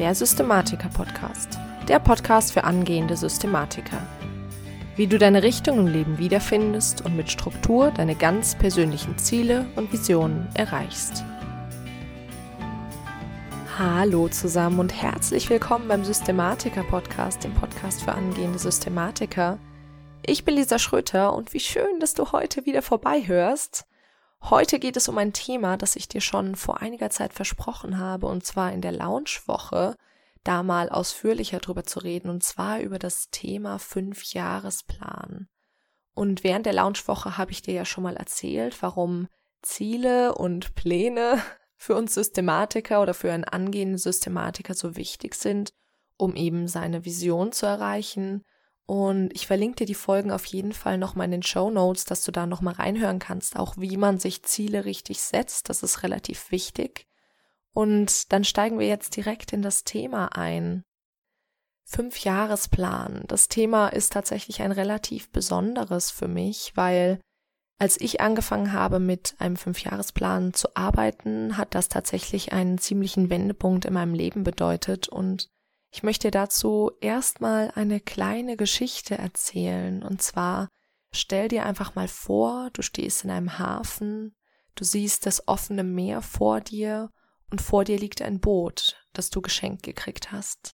der Systematiker-Podcast. Der Podcast für angehende Systematiker. Wie du deine Richtung im Leben wiederfindest und mit Struktur deine ganz persönlichen Ziele und Visionen erreichst. Hallo zusammen und herzlich willkommen beim Systematiker-Podcast, dem Podcast für angehende Systematiker. Ich bin Lisa Schröter und wie schön, dass du heute wieder vorbeihörst. Heute geht es um ein Thema, das ich dir schon vor einiger Zeit versprochen habe, und zwar in der Launchwoche, da mal ausführlicher drüber zu reden, und zwar über das Thema Fünfjahresplan. Und während der Launchwoche habe ich dir ja schon mal erzählt, warum Ziele und Pläne für uns Systematiker oder für einen angehenden Systematiker so wichtig sind, um eben seine Vision zu erreichen und ich verlinke dir die Folgen auf jeden Fall nochmal in den Show Notes, dass du da nochmal reinhören kannst, auch wie man sich Ziele richtig setzt. Das ist relativ wichtig. Und dann steigen wir jetzt direkt in das Thema ein. Fünfjahresplan. Das Thema ist tatsächlich ein relativ besonderes für mich, weil als ich angefangen habe, mit einem Fünfjahresplan zu arbeiten, hat das tatsächlich einen ziemlichen Wendepunkt in meinem Leben bedeutet und ich möchte dazu erstmal eine kleine Geschichte erzählen. Und zwar stell dir einfach mal vor, du stehst in einem Hafen, du siehst das offene Meer vor dir und vor dir liegt ein Boot, das du geschenkt gekriegt hast.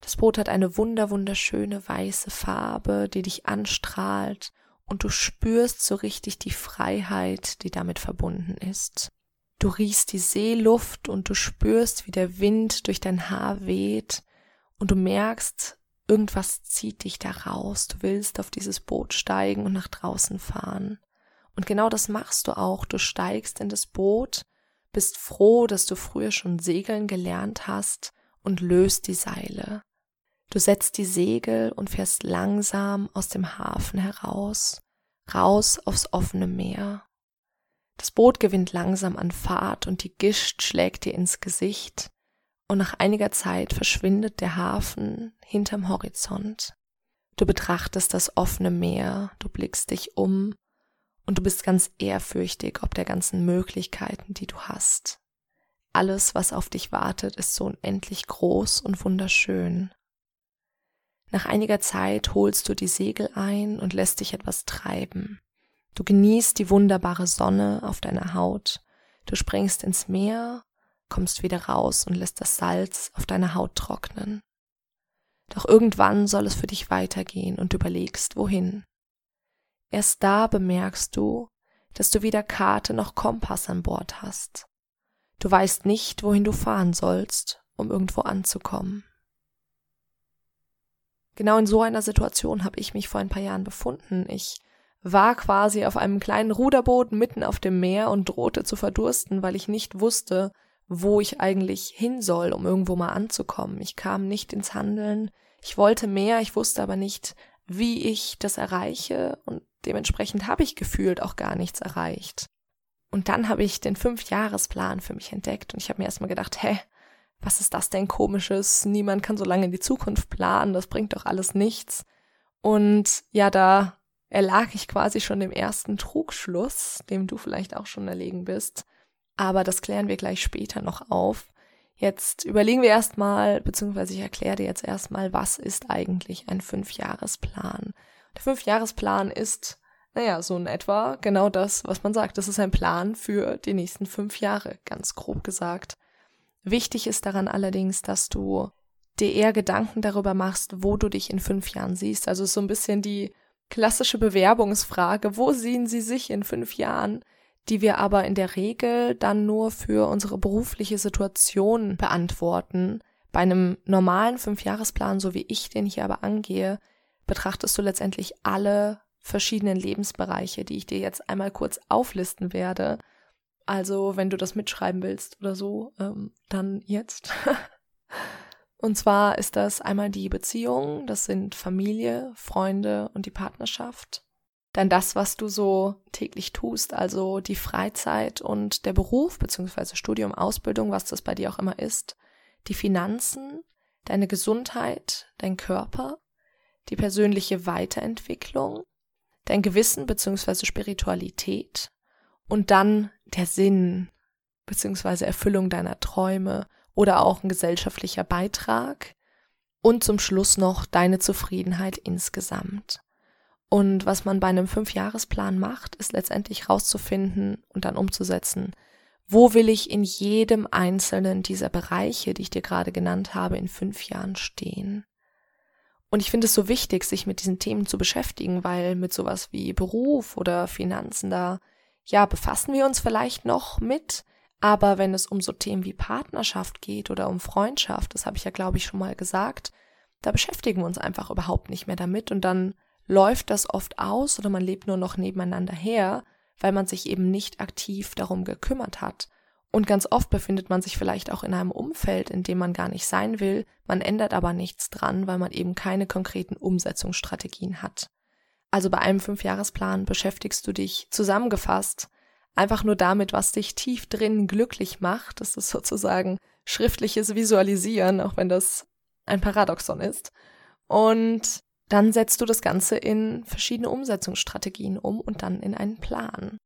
Das Boot hat eine wunder wunderschöne weiße Farbe, die dich anstrahlt und du spürst so richtig die Freiheit, die damit verbunden ist. Du riechst die Seeluft und du spürst, wie der Wind durch dein Haar weht und du merkst, irgendwas zieht dich da raus, du willst auf dieses Boot steigen und nach draußen fahren. Und genau das machst du auch, du steigst in das Boot, bist froh, dass du früher schon segeln gelernt hast und löst die Seile. Du setzt die Segel und fährst langsam aus dem Hafen heraus, raus aufs offene Meer. Das Boot gewinnt langsam an Fahrt und die Gischt schlägt dir ins Gesicht und nach einiger Zeit verschwindet der Hafen hinterm Horizont. Du betrachtest das offene Meer, du blickst dich um und du bist ganz ehrfürchtig ob der ganzen Möglichkeiten, die du hast. Alles, was auf dich wartet, ist so unendlich groß und wunderschön. Nach einiger Zeit holst du die Segel ein und lässt dich etwas treiben. Du genießt die wunderbare Sonne auf deiner Haut, du springst ins Meer kommst wieder raus und lässt das Salz auf deiner Haut trocknen. Doch irgendwann soll es für dich weitergehen und überlegst, wohin. Erst da bemerkst du, dass du weder Karte noch Kompass an Bord hast. Du weißt nicht, wohin du fahren sollst, um irgendwo anzukommen. Genau in so einer Situation habe ich mich vor ein paar Jahren befunden. Ich war quasi auf einem kleinen Ruderboot mitten auf dem Meer und drohte zu verdursten, weil ich nicht wusste, wo ich eigentlich hin soll, um irgendwo mal anzukommen. Ich kam nicht ins Handeln. Ich wollte mehr, ich wusste aber nicht, wie ich das erreiche und dementsprechend habe ich gefühlt auch gar nichts erreicht. Und dann habe ich den Fünfjahresplan für mich entdeckt und ich habe mir erstmal gedacht, hä, was ist das denn komisches? Niemand kann so lange in die Zukunft planen, das bringt doch alles nichts. Und ja, da erlag ich quasi schon dem ersten Trugschluss, dem du vielleicht auch schon erlegen bist. Aber das klären wir gleich später noch auf. Jetzt überlegen wir erstmal, beziehungsweise ich erkläre dir jetzt erstmal, was ist eigentlich ein Fünfjahresplan. Der Fünfjahresplan ist, naja, so in etwa genau das, was man sagt. Das ist ein Plan für die nächsten fünf Jahre, ganz grob gesagt. Wichtig ist daran allerdings, dass du dir eher Gedanken darüber machst, wo du dich in fünf Jahren siehst. Also so ein bisschen die klassische Bewerbungsfrage, wo sehen Sie sich in fünf Jahren? Die wir aber in der Regel dann nur für unsere berufliche Situation beantworten. Bei einem normalen Fünfjahresplan, so wie ich den hier aber angehe, betrachtest du letztendlich alle verschiedenen Lebensbereiche, die ich dir jetzt einmal kurz auflisten werde. Also, wenn du das mitschreiben willst oder so, ähm, dann jetzt. und zwar ist das einmal die Beziehung, das sind Familie, Freunde und die Partnerschaft dann das, was du so täglich tust, also die Freizeit und der Beruf beziehungsweise Studium, Ausbildung, was das bei dir auch immer ist, die Finanzen, deine Gesundheit, dein Körper, die persönliche Weiterentwicklung, dein Gewissen beziehungsweise Spiritualität und dann der Sinn beziehungsweise Erfüllung deiner Träume oder auch ein gesellschaftlicher Beitrag und zum Schluss noch deine Zufriedenheit insgesamt. Und was man bei einem Fünfjahresplan macht, ist letztendlich rauszufinden und dann umzusetzen, wo will ich in jedem einzelnen dieser Bereiche, die ich dir gerade genannt habe, in fünf Jahren stehen. Und ich finde es so wichtig, sich mit diesen Themen zu beschäftigen, weil mit sowas wie Beruf oder Finanzen da, ja, befassen wir uns vielleicht noch mit, aber wenn es um so Themen wie Partnerschaft geht oder um Freundschaft, das habe ich ja, glaube ich, schon mal gesagt, da beschäftigen wir uns einfach überhaupt nicht mehr damit und dann läuft das oft aus oder man lebt nur noch nebeneinander her, weil man sich eben nicht aktiv darum gekümmert hat. Und ganz oft befindet man sich vielleicht auch in einem Umfeld, in dem man gar nicht sein will, man ändert aber nichts dran, weil man eben keine konkreten Umsetzungsstrategien hat. Also bei einem Fünfjahresplan beschäftigst du dich zusammengefasst einfach nur damit, was dich tief drin glücklich macht. Das ist sozusagen schriftliches Visualisieren, auch wenn das ein Paradoxon ist. Und dann setzt du das Ganze in verschiedene Umsetzungsstrategien um und dann in einen Plan.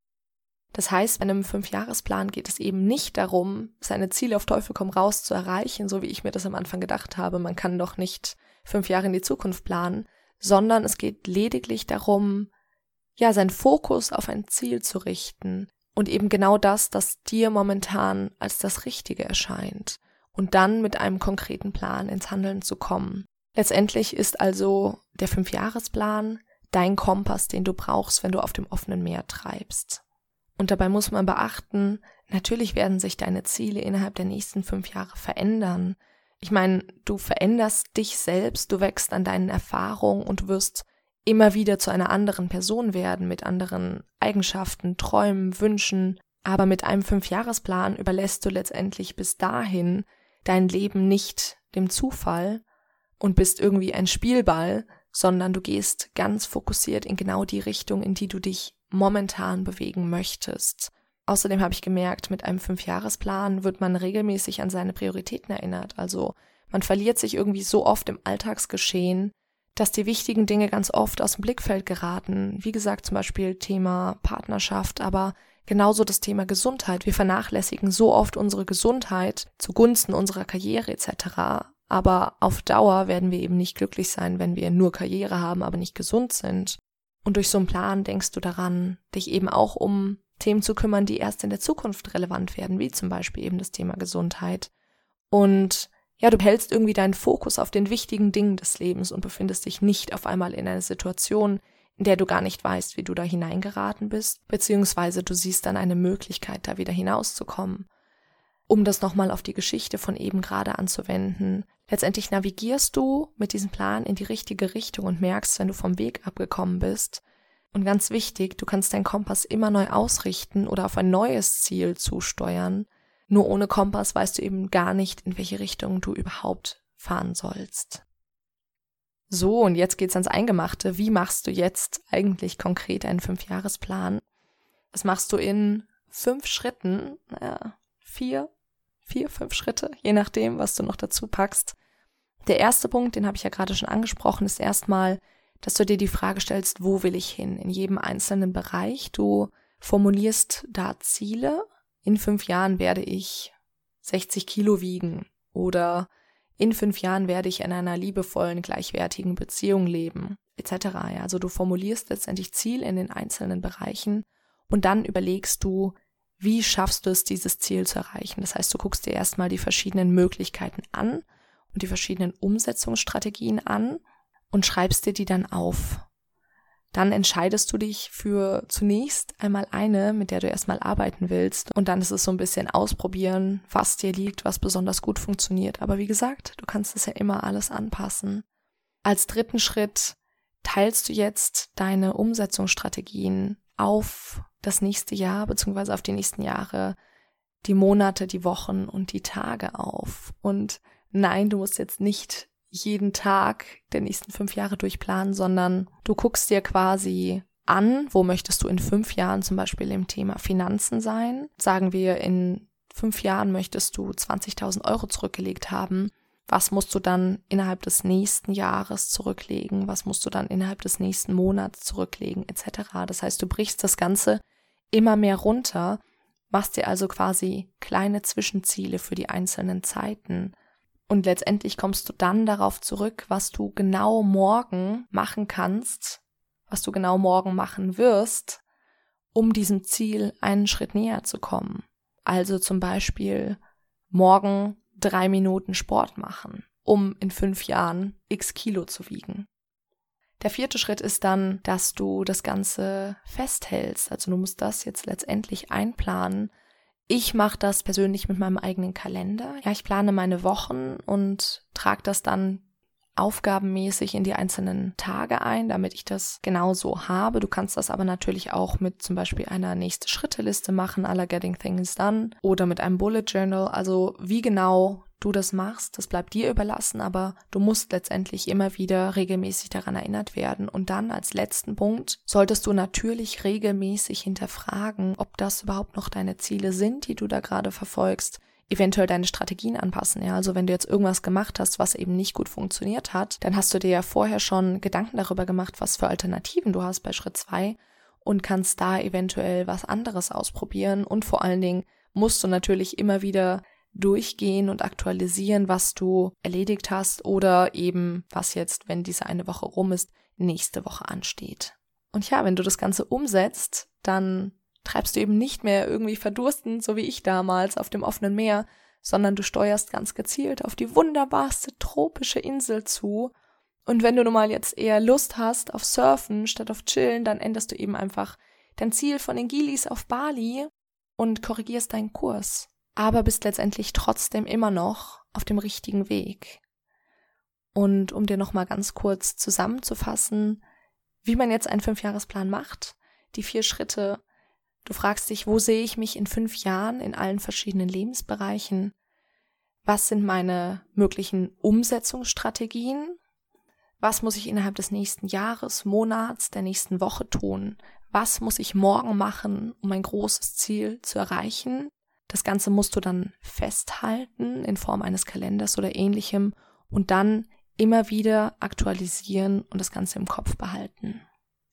Das heißt, bei einem Fünfjahresplan geht es eben nicht darum, seine Ziele auf Teufel komm raus zu erreichen, so wie ich mir das am Anfang gedacht habe. Man kann doch nicht fünf Jahre in die Zukunft planen, sondern es geht lediglich darum, ja, seinen Fokus auf ein Ziel zu richten und eben genau das, das dir momentan als das Richtige erscheint und dann mit einem konkreten Plan ins Handeln zu kommen. Letztendlich ist also der Fünfjahresplan dein Kompass, den du brauchst, wenn du auf dem offenen Meer treibst. Und dabei muss man beachten, natürlich werden sich deine Ziele innerhalb der nächsten fünf Jahre verändern. Ich meine, du veränderst dich selbst, du wächst an deinen Erfahrungen und wirst immer wieder zu einer anderen Person werden, mit anderen Eigenschaften, Träumen, Wünschen. Aber mit einem Fünfjahresplan überlässt du letztendlich bis dahin dein Leben nicht dem Zufall und bist irgendwie ein Spielball, sondern du gehst ganz fokussiert in genau die Richtung, in die du dich momentan bewegen möchtest. Außerdem habe ich gemerkt, mit einem Fünfjahresplan wird man regelmäßig an seine Prioritäten erinnert. Also man verliert sich irgendwie so oft im Alltagsgeschehen, dass die wichtigen Dinge ganz oft aus dem Blickfeld geraten. Wie gesagt, zum Beispiel Thema Partnerschaft, aber genauso das Thema Gesundheit. Wir vernachlässigen so oft unsere Gesundheit zugunsten unserer Karriere etc. Aber auf Dauer werden wir eben nicht glücklich sein, wenn wir nur Karriere haben, aber nicht gesund sind. Und durch so einen Plan denkst du daran, dich eben auch um Themen zu kümmern, die erst in der Zukunft relevant werden, wie zum Beispiel eben das Thema Gesundheit. Und ja, du hältst irgendwie deinen Fokus auf den wichtigen Dingen des Lebens und befindest dich nicht auf einmal in einer Situation, in der du gar nicht weißt, wie du da hineingeraten bist, beziehungsweise du siehst dann eine Möglichkeit, da wieder hinauszukommen. Um das nochmal auf die Geschichte von eben gerade anzuwenden, Letztendlich navigierst du mit diesem Plan in die richtige Richtung und merkst, wenn du vom Weg abgekommen bist. Und ganz wichtig, du kannst deinen Kompass immer neu ausrichten oder auf ein neues Ziel zusteuern. Nur ohne Kompass weißt du eben gar nicht, in welche Richtung du überhaupt fahren sollst. So, und jetzt geht's ans Eingemachte. Wie machst du jetzt eigentlich konkret einen Fünfjahresplan? Das machst du in fünf Schritten, naja, vier, vier, fünf Schritte, je nachdem, was du noch dazu packst. Der erste Punkt, den habe ich ja gerade schon angesprochen, ist erstmal, dass du dir die Frage stellst, wo will ich hin in jedem einzelnen Bereich. Du formulierst da Ziele. In fünf Jahren werde ich 60 Kilo wiegen oder in fünf Jahren werde ich in einer liebevollen, gleichwertigen Beziehung leben, etc. Also du formulierst letztendlich Ziel in den einzelnen Bereichen und dann überlegst du, wie schaffst du es, dieses Ziel zu erreichen. Das heißt, du guckst dir erstmal die verschiedenen Möglichkeiten an und die verschiedenen Umsetzungsstrategien an und schreibst dir die dann auf. Dann entscheidest du dich für zunächst einmal eine, mit der du erstmal arbeiten willst. Und dann ist es so ein bisschen ausprobieren, was dir liegt, was besonders gut funktioniert. Aber wie gesagt, du kannst es ja immer alles anpassen. Als dritten Schritt teilst du jetzt deine Umsetzungsstrategien auf das nächste Jahr beziehungsweise auf die nächsten Jahre, die Monate, die Wochen und die Tage auf. Und nein, du musst jetzt nicht jeden Tag der nächsten fünf Jahre durchplanen, sondern du guckst dir quasi an, wo möchtest du in fünf Jahren zum Beispiel im Thema Finanzen sein. Sagen wir, in fünf Jahren möchtest du 20.000 Euro zurückgelegt haben. Was musst du dann innerhalb des nächsten Jahres zurücklegen? Was musst du dann innerhalb des nächsten Monats zurücklegen, etc. Das heißt, du brichst das Ganze immer mehr runter machst dir also quasi kleine Zwischenziele für die einzelnen Zeiten. Und letztendlich kommst du dann darauf zurück, was du genau morgen machen kannst, was du genau morgen machen wirst, um diesem Ziel einen Schritt näher zu kommen. Also zum Beispiel morgen drei Minuten Sport machen, um in fünf Jahren x Kilo zu wiegen. Der vierte Schritt ist dann, dass du das Ganze festhältst. Also du musst das jetzt letztendlich einplanen. Ich mache das persönlich mit meinem eigenen Kalender. Ja, ich plane meine Wochen und trage das dann aufgabenmäßig in die einzelnen Tage ein, damit ich das genauso habe. Du kannst das aber natürlich auch mit zum Beispiel einer nächste Schritteliste machen, aller Getting Things Done oder mit einem Bullet Journal. Also wie genau du das machst, das bleibt dir überlassen, aber du musst letztendlich immer wieder regelmäßig daran erinnert werden. Und dann als letzten Punkt solltest du natürlich regelmäßig hinterfragen, ob das überhaupt noch deine Ziele sind, die du da gerade verfolgst eventuell deine Strategien anpassen. Ja, also wenn du jetzt irgendwas gemacht hast, was eben nicht gut funktioniert hat, dann hast du dir ja vorher schon Gedanken darüber gemacht, was für Alternativen du hast bei Schritt zwei und kannst da eventuell was anderes ausprobieren und vor allen Dingen musst du natürlich immer wieder durchgehen und aktualisieren, was du erledigt hast oder eben was jetzt, wenn diese eine Woche rum ist, nächste Woche ansteht. Und ja, wenn du das Ganze umsetzt, dann treibst du eben nicht mehr irgendwie verdursten, so wie ich damals auf dem offenen Meer, sondern du steuerst ganz gezielt auf die wunderbarste tropische Insel zu. Und wenn du nun mal jetzt eher Lust hast auf Surfen statt auf Chillen, dann änderst du eben einfach dein Ziel von den Gilis auf Bali und korrigierst deinen Kurs. Aber bist letztendlich trotzdem immer noch auf dem richtigen Weg. Und um dir nochmal ganz kurz zusammenzufassen, wie man jetzt einen Fünfjahresplan macht, die vier Schritte, Du fragst dich, wo sehe ich mich in fünf Jahren in allen verschiedenen Lebensbereichen? Was sind meine möglichen Umsetzungsstrategien? Was muss ich innerhalb des nächsten Jahres, Monats, der nächsten Woche tun? Was muss ich morgen machen, um ein großes Ziel zu erreichen? Das Ganze musst du dann festhalten in Form eines Kalenders oder ähnlichem und dann immer wieder aktualisieren und das Ganze im Kopf behalten.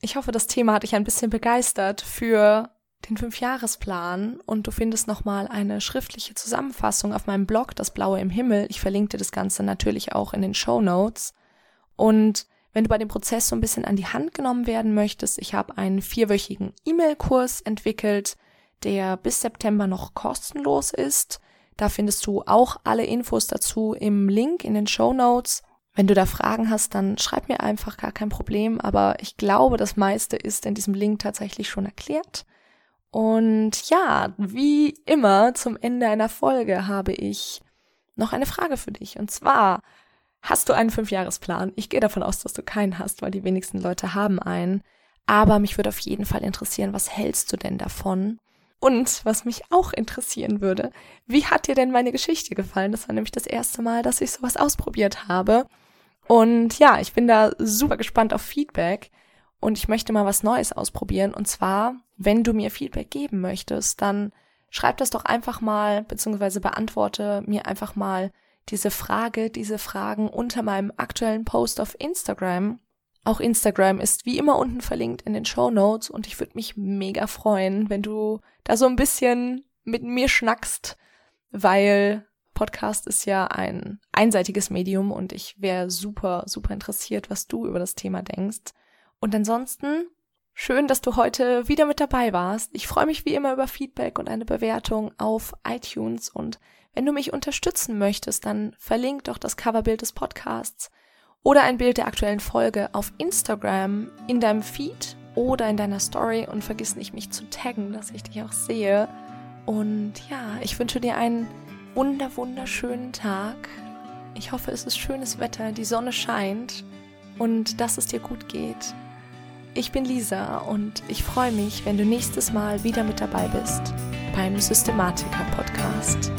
Ich hoffe, das Thema hat dich ein bisschen begeistert für den Fünfjahresplan und du findest nochmal eine schriftliche Zusammenfassung auf meinem Blog, das Blaue im Himmel. Ich verlinke dir das Ganze natürlich auch in den Show Notes. Und wenn du bei dem Prozess so ein bisschen an die Hand genommen werden möchtest, ich habe einen vierwöchigen E-Mail-Kurs entwickelt, der bis September noch kostenlos ist. Da findest du auch alle Infos dazu im Link in den Show Notes. Wenn du da Fragen hast, dann schreib mir einfach gar kein Problem, aber ich glaube, das meiste ist in diesem Link tatsächlich schon erklärt. Und ja, wie immer zum Ende einer Folge habe ich noch eine Frage für dich. Und zwar, hast du einen Fünfjahresplan? Ich gehe davon aus, dass du keinen hast, weil die wenigsten Leute haben einen. Aber mich würde auf jeden Fall interessieren, was hältst du denn davon? Und was mich auch interessieren würde, wie hat dir denn meine Geschichte gefallen? Das war nämlich das erste Mal, dass ich sowas ausprobiert habe. Und ja, ich bin da super gespannt auf Feedback und ich möchte mal was Neues ausprobieren. Und zwar, wenn du mir Feedback geben möchtest, dann schreib das doch einfach mal, beziehungsweise beantworte mir einfach mal diese Frage, diese Fragen unter meinem aktuellen Post auf Instagram. Auch Instagram ist wie immer unten verlinkt in den Show Notes und ich würde mich mega freuen, wenn du da so ein bisschen mit mir schnackst, weil Podcast ist ja ein einseitiges Medium und ich wäre super, super interessiert, was du über das Thema denkst. Und ansonsten, schön, dass du heute wieder mit dabei warst. Ich freue mich wie immer über Feedback und eine Bewertung auf iTunes. Und wenn du mich unterstützen möchtest, dann verlink doch das Coverbild des Podcasts oder ein Bild der aktuellen Folge auf Instagram in deinem Feed oder in deiner Story und vergiss nicht, mich zu taggen, dass ich dich auch sehe. Und ja, ich wünsche dir einen wunder, wunderschönen Tag. Ich hoffe, es ist schönes Wetter, die Sonne scheint und dass es dir gut geht. Ich bin Lisa und ich freue mich, wenn du nächstes Mal wieder mit dabei bist beim Systematiker Podcast.